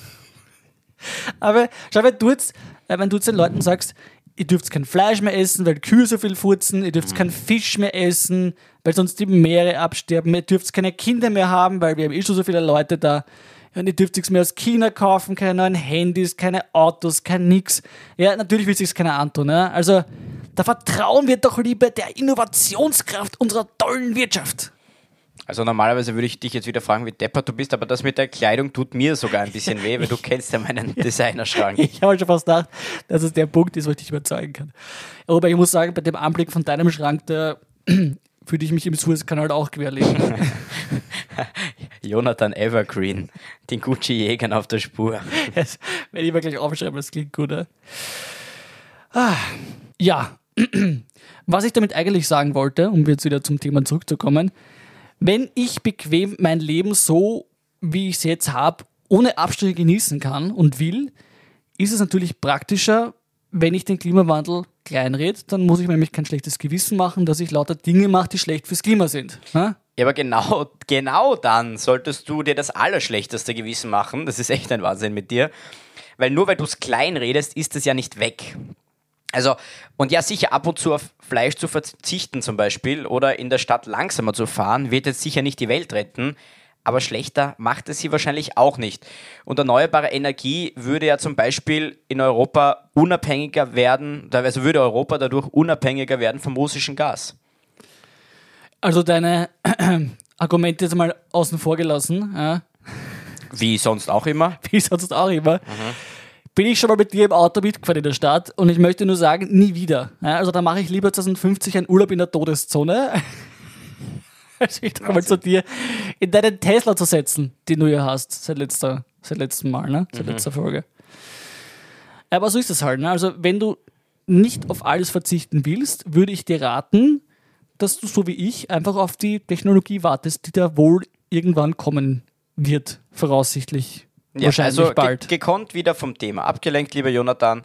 aber schau, wenn du jetzt äh, wenn du zu den Leuten sagst, ihr dürft kein Fleisch mehr essen, weil Kühe so viel furzen, ihr dürft mhm. keinen Fisch mehr essen, weil sonst die Meere absterben, ihr dürft keine Kinder mehr haben, weil wir haben eh schon so viele Leute da. Und ihr dürft nichts mehr aus China kaufen, keine neuen Handys, keine Autos, kein nix. Ja, natürlich will sich keiner antun. Ja? Also, da vertrauen wir doch lieber der Innovationskraft unserer tollen Wirtschaft. Also normalerweise würde ich dich jetzt wieder fragen, wie deppert du bist, aber das mit der Kleidung tut mir sogar ein bisschen weh, weil du kennst ja meinen Designerschrank. Ich habe schon fast gedacht, dass es der Punkt ist, wo ich dich überzeugen kann. Aber ich muss sagen, bei dem Anblick von deinem Schrank, da fühle ich mich im Suezkanal auch querlegen. Jonathan Evergreen, den Gucci-Jägern auf der Spur. Das werde ich mir gleich aufschreiben, das klingt gut. Oder? Ah, ja, was ich damit eigentlich sagen wollte, um jetzt wieder zum Thema zurückzukommen, wenn ich bequem mein Leben so, wie ich es jetzt habe, ohne Abstriche genießen kann und will, ist es natürlich praktischer, wenn ich den Klimawandel kleinrede, dann muss ich mir nämlich kein schlechtes Gewissen machen, dass ich lauter Dinge mache, die schlecht fürs Klima sind. Ja, aber genau, genau dann solltest du dir das allerschlechteste Gewissen machen. Das ist echt ein Wahnsinn mit dir. Weil nur weil du es klein redest, ist es ja nicht weg. Also, und ja, sicher ab und zu auf Fleisch zu verzichten zum Beispiel oder in der Stadt langsamer zu fahren, wird jetzt sicher nicht die Welt retten, aber schlechter macht es sie wahrscheinlich auch nicht. Und erneuerbare Energie würde ja zum Beispiel in Europa unabhängiger werden, also würde Europa dadurch unabhängiger werden vom russischen Gas. Also deine Argumente jetzt mal außen vor gelassen. Ja. Wie sonst auch immer. Wie sonst auch immer. Mhm bin ich schon mal mit dir im Auto mitgefahren in der Stadt und ich möchte nur sagen, nie wieder. Also da mache ich lieber 2050 einen Urlaub in der Todeszone, als mich doch mal zu dir in deinen Tesla zu setzen, den du ja hast, seit, letzter, seit letztem Mal, ne? seit mhm. letzter Folge. Aber so ist es halt. Ne? Also wenn du nicht auf alles verzichten willst, würde ich dir raten, dass du so wie ich einfach auf die Technologie wartest, die da wohl irgendwann kommen wird, voraussichtlich ja, Wahrscheinlich also bald. Ge gekonnt wieder vom Thema abgelenkt, lieber Jonathan.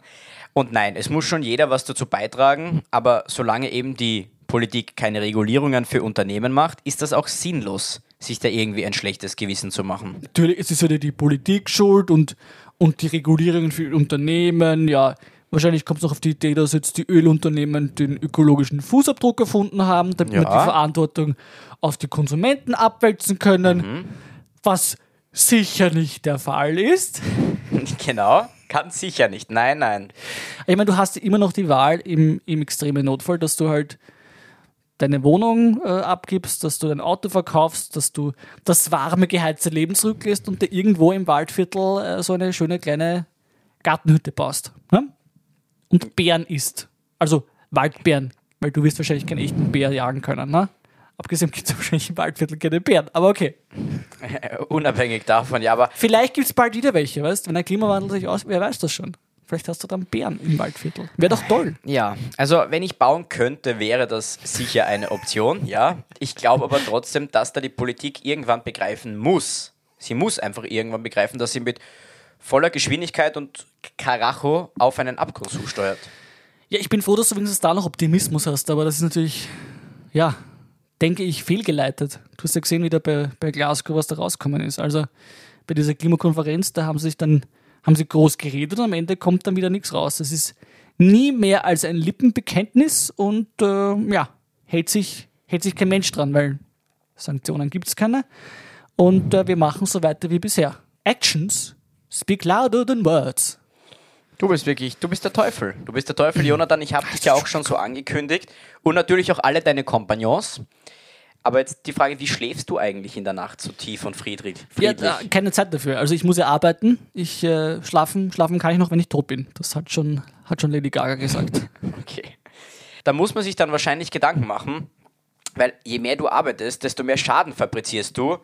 Und nein, es muss schon jeder was dazu beitragen, aber solange eben die Politik keine Regulierungen für Unternehmen macht, ist das auch sinnlos, sich da irgendwie ein schlechtes Gewissen zu machen. Natürlich ist es ja die Politik schuld und, und die Regulierungen für Unternehmen, ja. Wahrscheinlich kommt es noch auf die Idee, dass jetzt die Ölunternehmen den ökologischen Fußabdruck erfunden haben, damit ja. wir die Verantwortung auf die Konsumenten abwälzen können. Mhm. Was sicher nicht der Fall ist. Genau, ganz sicher nicht. Nein, nein. Ich meine, du hast immer noch die Wahl im, im extremen Notfall, dass du halt deine Wohnung äh, abgibst, dass du dein Auto verkaufst, dass du das warme, geheizte Leben zurücklässt und dir irgendwo im Waldviertel äh, so eine schöne kleine Gartenhütte baust. Ne? Und Bären isst. Also Waldbären, weil du wirst wahrscheinlich keinen echten Bär jagen können. Ne? Abgesehen gibt es wahrscheinlich im Waldviertel keine Bären, aber okay. Unabhängig davon, ja, aber. Vielleicht gibt es bald wieder welche, weißt du? Wenn der Klimawandel sich aus, wer weiß das schon? Vielleicht hast du dann Bären im Waldviertel. Wäre doch toll. Ja, also wenn ich bauen könnte, wäre das sicher eine Option, ja. Ich glaube aber trotzdem, dass da die Politik irgendwann begreifen muss. Sie muss einfach irgendwann begreifen, dass sie mit voller Geschwindigkeit und Karacho auf einen Abgrund zusteuert. Ja, ich bin froh, dass du wenigstens da noch Optimismus hast, aber das ist natürlich, ja, denke ich, fehlgeleitet. Du hast ja gesehen, wie da bei, bei Glasgow was da rausgekommen ist. Also bei dieser Klimakonferenz, da haben sie sich dann, haben sie groß geredet und am Ende kommt dann wieder nichts raus. Das ist nie mehr als ein Lippenbekenntnis und äh, ja, hält sich, hält sich kein Mensch dran, weil Sanktionen gibt es keine. Und äh, wir machen so weiter wie bisher. Actions speak louder than words. Du bist wirklich, du bist der Teufel. Du bist der Teufel, Jonathan. Ich habe dich ja auch schon so angekündigt. Und natürlich auch alle deine Kompagnons. Aber jetzt die Frage, wie schläfst du eigentlich in der Nacht so tief und friedlich? Ja, äh, keine Zeit dafür. Also ich muss ja arbeiten. Ich äh, schlafen, schlafen kann ich noch, wenn ich tot bin. Das hat schon, hat schon Lady Gaga gesagt. okay. Da muss man sich dann wahrscheinlich Gedanken machen, weil je mehr du arbeitest, desto mehr Schaden fabrizierst du.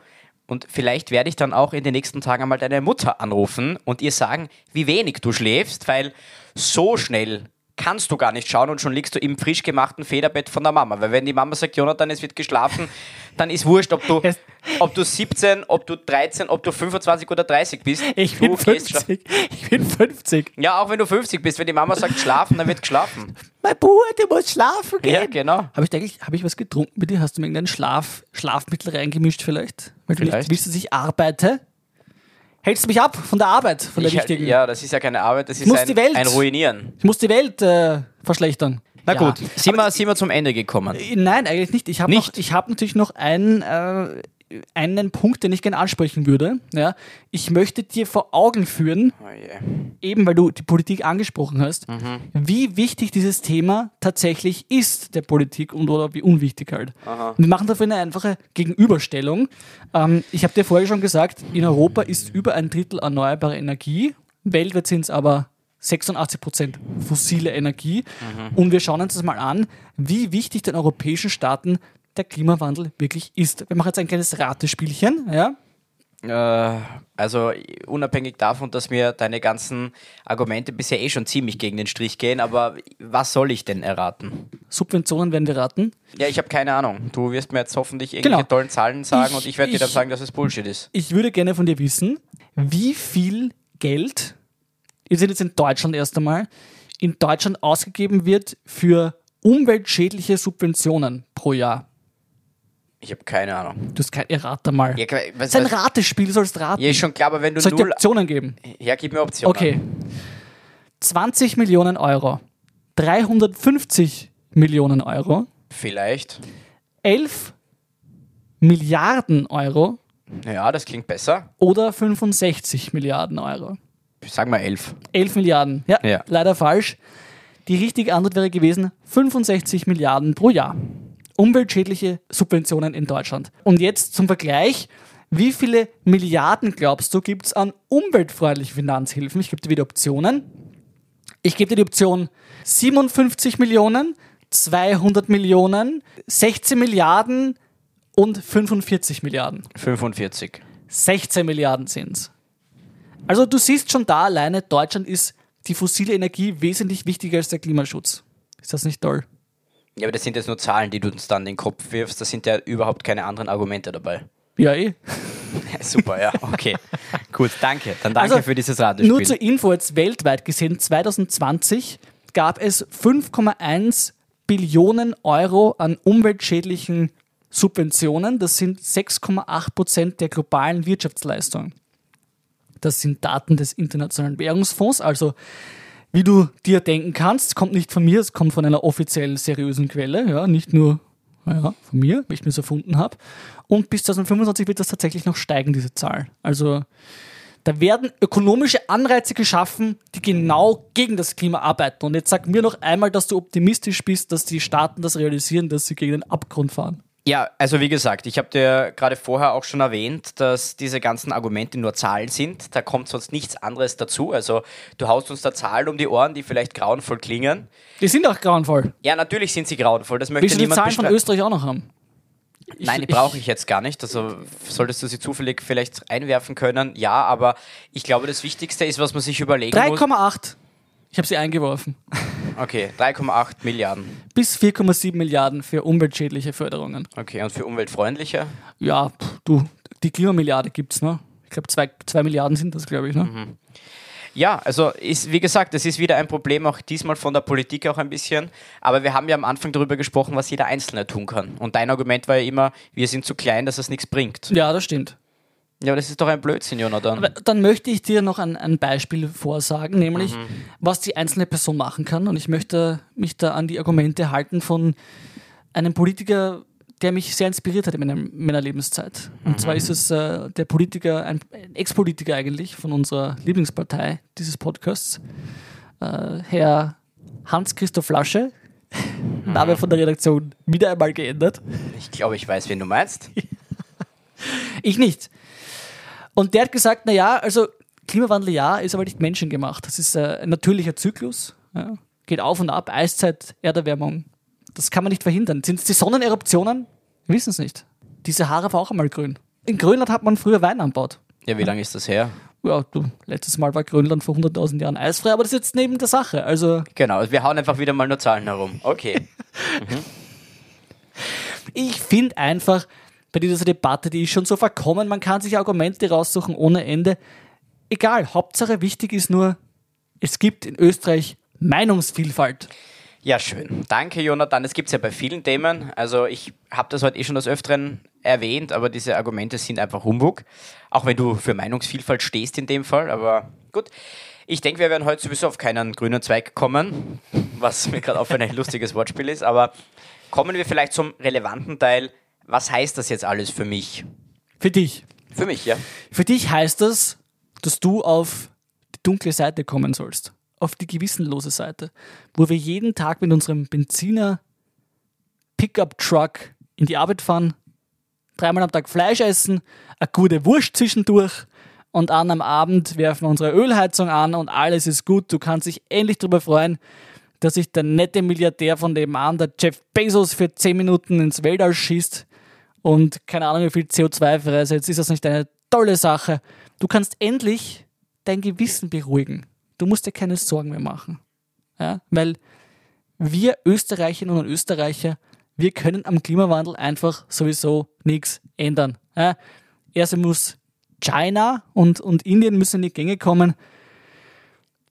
Und vielleicht werde ich dann auch in den nächsten Tagen einmal deine Mutter anrufen und ihr sagen, wie wenig du schläfst, weil so schnell kannst du gar nicht schauen und schon liegst du im frisch gemachten Federbett von der Mama. Weil wenn die Mama sagt, Jonathan, es wird geschlafen, dann ist wurscht, ob du, ob du 17, ob du 13, ob du 25 oder 30 bist. Ich bin 50. Ich bin 50. Ja, auch wenn du 50 bist, wenn die Mama sagt schlafen, dann wird geschlafen. Mein Bruder, du musst schlafen gehen. Ja, genau. Habe ich eigentlich, habe ich was getrunken bei dir? Hast du mir irgendein Schlaf, Schlafmittel reingemischt vielleicht? Weil vielleicht. du nicht willst, dass ich arbeite? Hältst du mich ab von der Arbeit, von der ich, wichtigen. Ja, das ist ja keine Arbeit, das ist ein, ein, Ruinieren. Ich muss die Welt äh, verschlechtern. Na ja. gut, sind wir, sind wir zum Ende gekommen? Äh, nein, eigentlich nicht. Ich habe hab natürlich noch ein, äh, einen Punkt, den ich gerne ansprechen würde. Ja, ich möchte dir vor Augen führen, oh yeah. eben weil du die Politik angesprochen hast, mhm. wie wichtig dieses Thema tatsächlich ist der Politik und oder wie unwichtig halt. Aha. Wir machen dafür eine einfache Gegenüberstellung. Ähm, ich habe dir vorher schon gesagt, in Europa ist über ein Drittel erneuerbare Energie. Weltweit sind es aber 86 Prozent fossile Energie. Mhm. Und wir schauen uns das mal an, wie wichtig den europäischen Staaten der Klimawandel wirklich ist. Wir machen jetzt ein kleines Ratespielchen, ja? Äh, also unabhängig davon, dass mir deine ganzen Argumente bisher eh schon ziemlich gegen den Strich gehen, aber was soll ich denn erraten? Subventionen werden wir raten? Ja, ich habe keine Ahnung. Du wirst mir jetzt hoffentlich irgendwelche genau. tollen Zahlen sagen ich, und ich werde dir dann sagen, dass es Bullshit ist. Ich würde gerne von dir wissen, wie viel Geld, ihr seid jetzt in Deutschland erst einmal, in Deutschland ausgegeben wird für umweltschädliche Subventionen pro Jahr. Ich habe keine Ahnung. Du hast kein, errate mal. Ja, was, das ist ein Ratespiel, du sollst raten. Ja, ist schon klar, aber wenn du Soll ich dir Optionen geben? Ja, gib mir Optionen. Okay. 20 Millionen Euro. 350 Millionen Euro. Vielleicht. 11 Milliarden Euro. Ja, das klingt besser. Oder 65 Milliarden Euro. Sag mal 11. 11 Milliarden. Ja, ja, leider falsch. Die richtige Antwort wäre gewesen 65 Milliarden pro Jahr umweltschädliche Subventionen in Deutschland. Und jetzt zum Vergleich, wie viele Milliarden glaubst du gibt es an umweltfreundlichen Finanzhilfen? Ich gebe dir wieder Optionen. Ich gebe dir die Option 57 Millionen, 200 Millionen, 16 Milliarden und 45 Milliarden. 45. 16 Milliarden sind es. Also du siehst schon da alleine, Deutschland ist die fossile Energie wesentlich wichtiger als der Klimaschutz. Ist das nicht toll? Ja, aber das sind jetzt nur Zahlen, die du uns dann in den Kopf wirfst. Da sind ja überhaupt keine anderen Argumente dabei. Ja, eh. Super, ja, okay. Gut, danke. Dann danke also, für dieses Ratespiel. Nur zur Info, jetzt weltweit gesehen, 2020 gab es 5,1 Billionen Euro an umweltschädlichen Subventionen. Das sind 6,8 Prozent der globalen Wirtschaftsleistung. Das sind Daten des Internationalen Währungsfonds, also wie du dir denken kannst, kommt nicht von mir, es kommt von einer offiziell seriösen Quelle, ja, nicht nur ja, von mir, weil ich mir es erfunden habe. Und bis 2025 wird das tatsächlich noch steigen, diese Zahl. Also da werden ökonomische Anreize geschaffen, die genau gegen das Klima arbeiten. Und jetzt sag mir noch einmal, dass du optimistisch bist, dass die Staaten das realisieren, dass sie gegen den Abgrund fahren. Ja, also wie gesagt, ich habe dir gerade vorher auch schon erwähnt, dass diese ganzen Argumente nur Zahlen sind. Da kommt sonst nichts anderes dazu. Also du haust uns da Zahlen um die Ohren, die vielleicht grauenvoll klingen. Die sind auch grauenvoll. Ja, natürlich sind sie grauenvoll. Das möchte Willst du die Zahlen von Österreich auch noch haben? Nein, die brauche ich jetzt gar nicht. Also solltest du sie zufällig vielleicht einwerfen können, ja, aber ich glaube, das Wichtigste ist, was man sich überlegen 3, muss. 3,8. Ich habe sie eingeworfen. Okay, 3,8 Milliarden. Bis 4,7 Milliarden für umweltschädliche Förderungen. Okay, und für umweltfreundliche? Ja, du, die Klimamilliarde gibt es, ne? Ich glaube, 2 Milliarden sind das, glaube ich, ne? Mhm. Ja, also ist, wie gesagt, das ist wieder ein Problem, auch diesmal von der Politik auch ein bisschen. Aber wir haben ja am Anfang darüber gesprochen, was jeder Einzelne tun kann. Und dein Argument war ja immer, wir sind zu klein, dass es nichts bringt. Ja, das stimmt. Ja, aber das ist doch ein Blödsinn, Jonathan. Aber dann möchte ich dir noch ein, ein Beispiel vorsagen, nämlich mhm. was die einzelne Person machen kann. Und ich möchte mich da an die Argumente halten von einem Politiker, der mich sehr inspiriert hat in meiner, meiner Lebenszeit. Und mhm. zwar ist es äh, der Politiker, ein, ein Ex-Politiker eigentlich von unserer Lieblingspartei dieses Podcasts, äh, Herr Hans-Christoph Lasche. Mhm. Name von der Redaktion wieder einmal geändert. Ich glaube, ich weiß, wen du meinst. ich nicht. Und der hat gesagt, naja, also Klimawandel ja, ist aber nicht menschengemacht. Das ist äh, ein natürlicher Zyklus. Ja. Geht auf und ab, Eiszeit, Erderwärmung. Das kann man nicht verhindern. Sind es die Sonneneruptionen? Wir wissen es nicht. Die Sahara war auch einmal grün. In Grönland hat man früher Wein anbaut. Ja, wie lange ist das her? Ja, du, letztes Mal war Grönland vor 100.000 Jahren eisfrei, aber das ist jetzt neben der Sache. Also genau, wir hauen einfach wieder mal nur Zahlen herum. Okay. mhm. Ich finde einfach, bei dieser Debatte, die ist schon so verkommen, man kann sich Argumente raussuchen ohne Ende. Egal, Hauptsache wichtig ist nur, es gibt in Österreich Meinungsvielfalt. Ja, schön. Danke, Jonathan. Das gibt es ja bei vielen Themen. Also ich habe das heute eh schon des Öfteren erwähnt, aber diese Argumente sind einfach Humbug. Auch wenn du für Meinungsvielfalt stehst in dem Fall. Aber gut. Ich denke, wir werden heute sowieso auf keinen grünen Zweig kommen, was mir gerade auf ein lustiges Wortspiel ist. Aber kommen wir vielleicht zum relevanten Teil was heißt das jetzt alles für mich? Für dich. Für mich, ja. Für dich heißt das, dass du auf die dunkle Seite kommen sollst. Auf die gewissenlose Seite. Wo wir jeden Tag mit unserem Benziner Pickup-Truck in die Arbeit fahren, dreimal am Tag Fleisch essen, eine gute Wurst zwischendurch und an am Abend werfen wir unsere Ölheizung an und alles ist gut. Du kannst dich endlich darüber freuen, dass sich der nette Milliardär von dem an, der Jeff Bezos, für 10 Minuten ins Weltall schießt und keine Ahnung, wie viel CO2 freisetzt, ist das nicht eine tolle Sache. Du kannst endlich dein Gewissen beruhigen. Du musst dir keine Sorgen mehr machen. Ja? Weil wir Österreicherinnen und Österreicher, wir können am Klimawandel einfach sowieso nichts ändern. Ja? Erst muss China und, und Indien müssen in die Gänge kommen,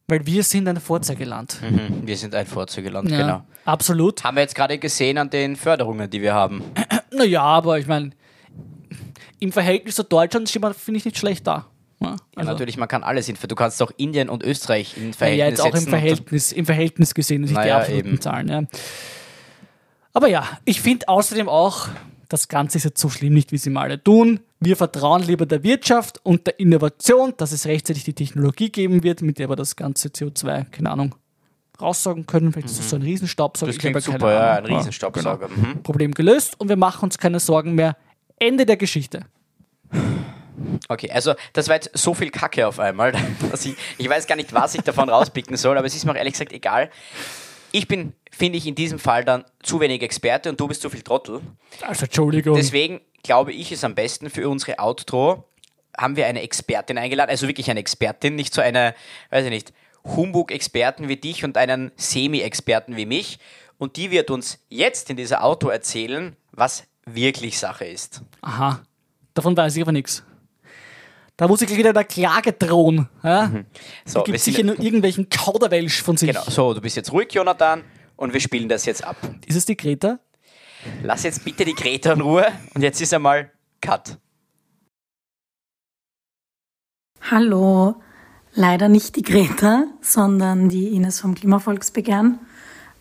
weil wir sind ein Vorzeigeland. Mhm, wir sind ein Vorzeigeland, ja, genau. Absolut. Haben wir jetzt gerade gesehen an den Förderungen, die wir haben. Naja, aber ich meine, im Verhältnis zu Deutschland steht man, finde ich, nicht schlecht da. Ja, also. ja, natürlich, man kann alles hin. Du kannst auch Indien und Österreich in Verhältnis Ja, jetzt auch im Verhältnis, im Verhältnis gesehen, nicht naja, die absoluten eben. Zahlen. Ja. Aber ja, ich finde außerdem auch, das Ganze ist jetzt so schlimm nicht, wie sie mal alle tun. Wir vertrauen lieber der Wirtschaft und der Innovation, dass es rechtzeitig die Technologie geben wird, mit der wir das ganze CO2, keine Ahnung, raussaugen können. Vielleicht ist das so ein Riesenstaubsauger. Das klingt super, ja, ein Riesenstaubsauger. Genau. Mhm. Problem gelöst und wir machen uns keine Sorgen mehr. Ende der Geschichte. Okay, also das war jetzt so viel Kacke auf einmal. Dass ich, ich weiß gar nicht, was ich davon rauspicken soll, aber es ist mir auch ehrlich gesagt egal. Ich bin, finde ich, in diesem Fall dann zu wenig Experte und du bist zu viel Trottel. Also Entschuldigung. Deswegen glaube ich es am besten für unsere Outro haben wir eine Expertin eingeladen, also wirklich eine Expertin, nicht so eine, weiß ich nicht, Humbug-Experten wie dich und einen Semi-Experten wie mich. Und die wird uns jetzt in dieser Auto erzählen, was wirklich Sache ist. Aha, davon weiß ich aber nichts. Da muss ich gleich wieder der Klage drohen. Ja? Mhm. So, gibt sicher nur irgendwelchen Kauderwelsch von sich. Genau, so, du bist jetzt ruhig, Jonathan, und wir spielen das jetzt ab. Ist es die Greta? Lass jetzt bitte die Greta in Ruhe und jetzt ist einmal Cut. Hallo, leider nicht die Greta, sondern die Ines vom Klimavolksbegehren.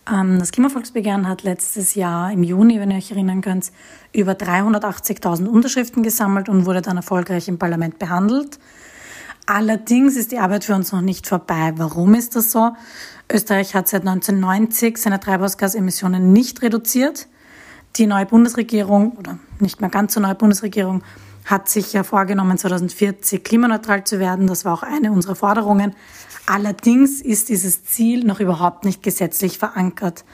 Ähm, das Klimavolksbegehren hat letztes Jahr im Juni, wenn ihr euch erinnern könnt, über 380.000 Unterschriften gesammelt und wurde dann erfolgreich im Parlament behandelt. Allerdings ist die Arbeit für uns noch nicht vorbei. Warum ist das so? Österreich hat seit 1990 seine Treibhausgasemissionen nicht reduziert. Die neue Bundesregierung oder nicht mehr ganz so neue Bundesregierung hat sich ja vorgenommen, 2040 klimaneutral zu werden. Das war auch eine unserer Forderungen. Allerdings ist dieses Ziel noch überhaupt nicht gesetzlich verankert.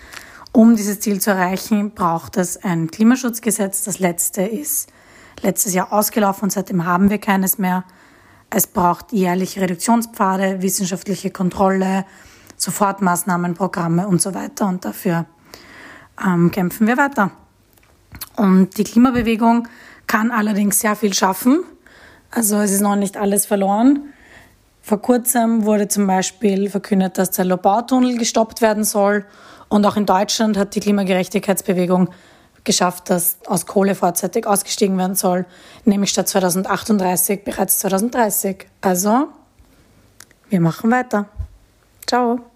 Um dieses Ziel zu erreichen, braucht es ein Klimaschutzgesetz. Das letzte ist letztes Jahr ausgelaufen und seitdem haben wir keines mehr. Es braucht jährliche Reduktionspfade, wissenschaftliche Kontrolle, Sofortmaßnahmen, Programme und so weiter. Und dafür ähm, kämpfen wir weiter. Und die Klimabewegung kann allerdings sehr viel schaffen. Also es ist noch nicht alles verloren. Vor kurzem wurde zum Beispiel verkündet, dass der Lobautunnel gestoppt werden soll. Und auch in Deutschland hat die Klimagerechtigkeitsbewegung geschafft, dass aus Kohle vorzeitig ausgestiegen werden soll, nämlich statt 2038 bereits 2030. Also, wir machen weiter. Ciao.